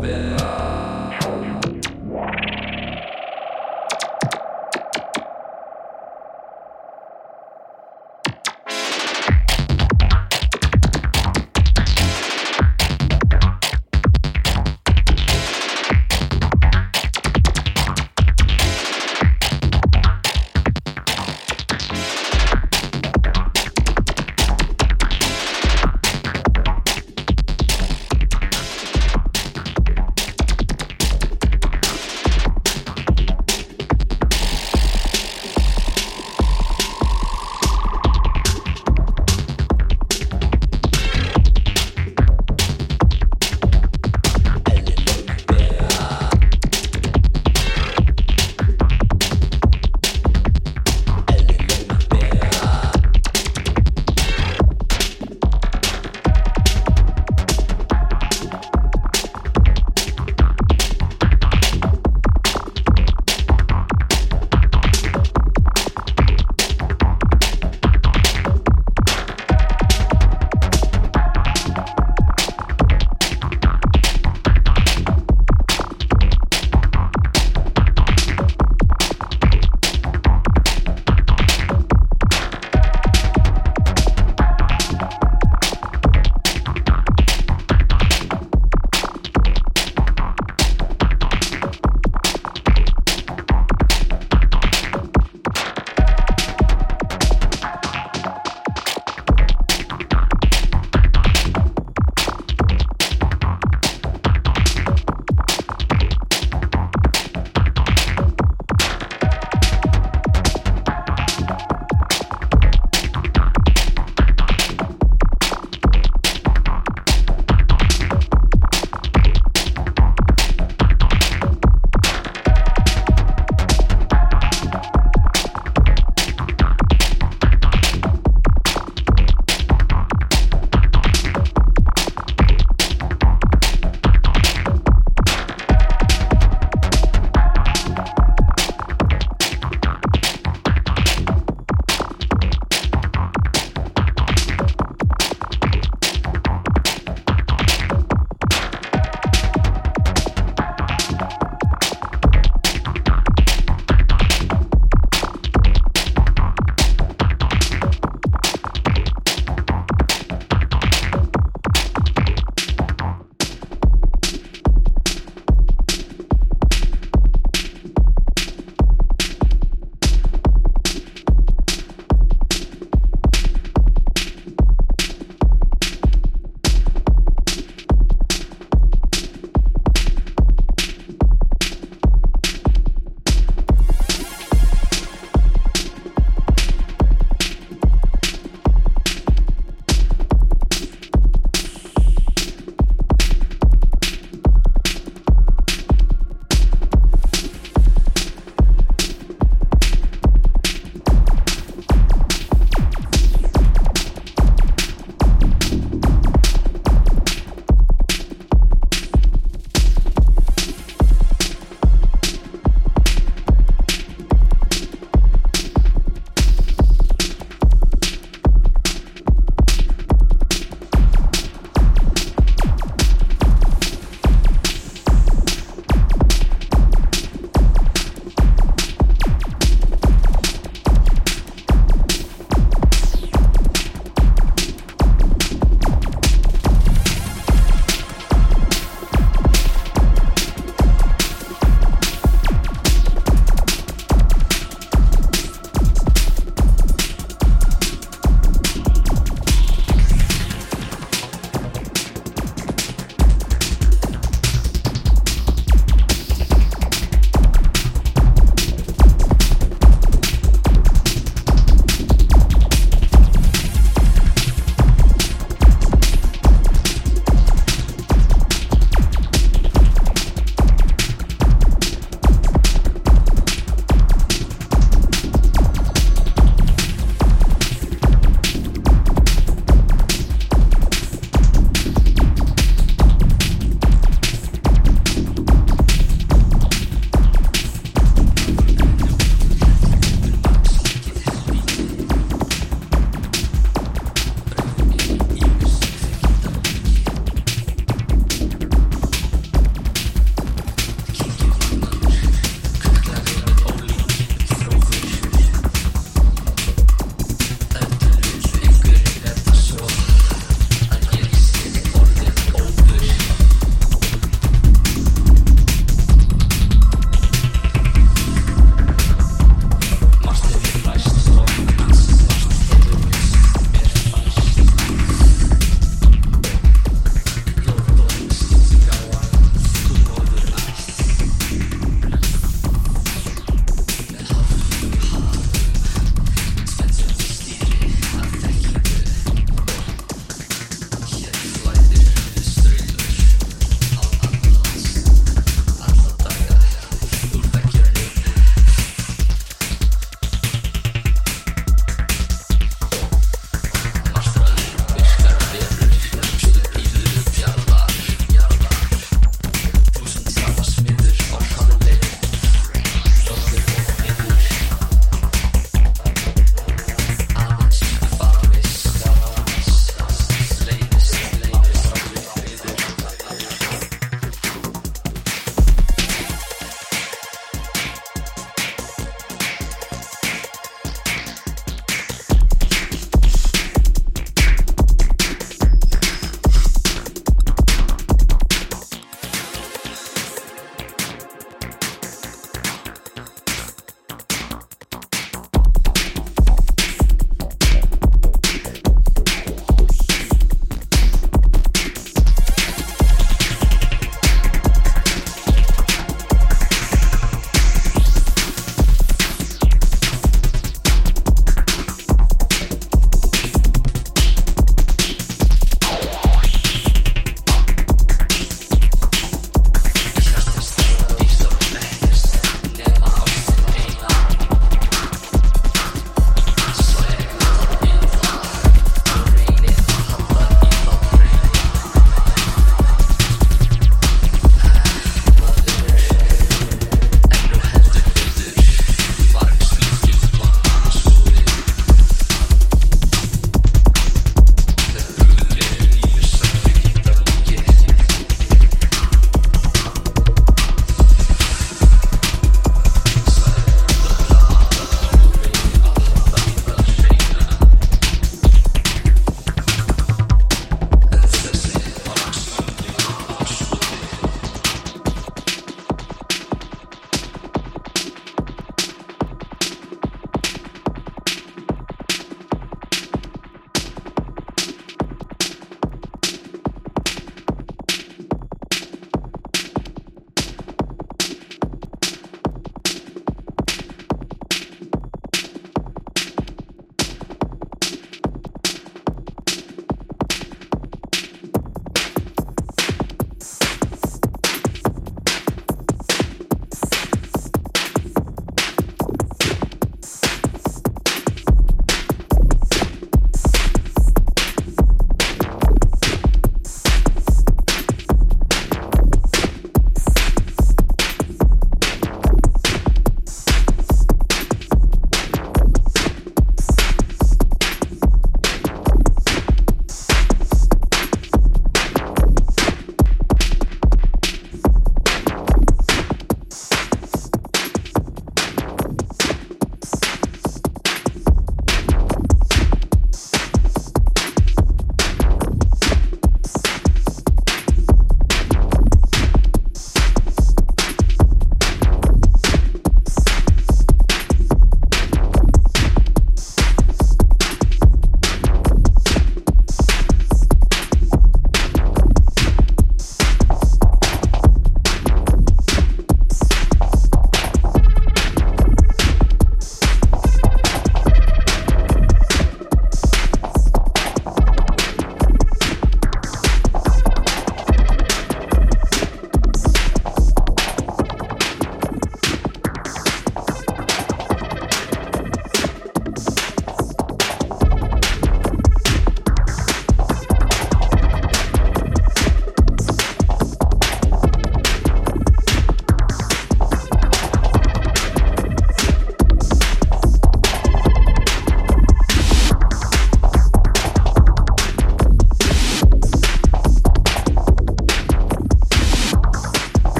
bed.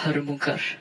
Sticking to